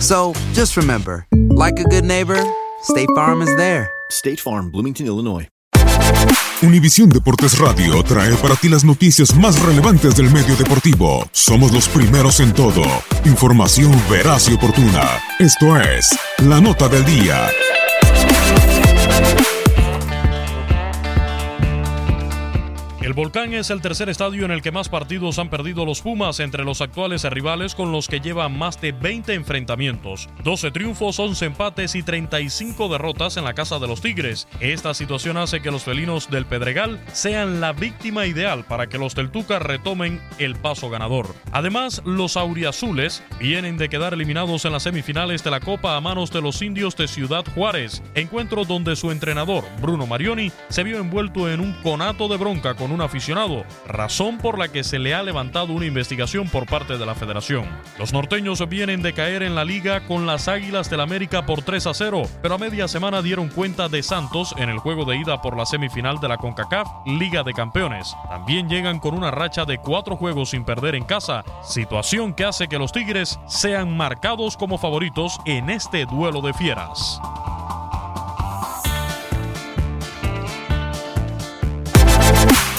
So just remember, like a good neighbor, State Farm is there. State Farm, Bloomington, Illinois. Univisión Deportes Radio trae para ti las noticias más relevantes del medio deportivo. Somos los primeros en todo. Información veraz y oportuna. Esto es La Nota del Día. El Volcán es el tercer estadio en el que más partidos han perdido los Pumas entre los actuales rivales con los que llevan más de 20 enfrentamientos, 12 triunfos, 11 empates y 35 derrotas en la casa de los Tigres. Esta situación hace que los felinos del Pedregal sean la víctima ideal para que los del Tuca retomen el paso ganador. Además, los auriazules vienen de quedar eliminados en las semifinales de la Copa a manos de los indios de Ciudad Juárez, encuentro donde su entrenador, Bruno Marioni, se vio envuelto en un conato de bronca con un aficionado, razón por la que se le ha levantado una investigación por parte de la federación. Los norteños vienen de caer en la liga con las Águilas del América por 3 a 0, pero a media semana dieron cuenta de Santos en el juego de ida por la semifinal de la CONCACAF Liga de Campeones. También llegan con una racha de cuatro juegos sin perder en casa, situación que hace que los Tigres sean marcados como favoritos en este duelo de fieras.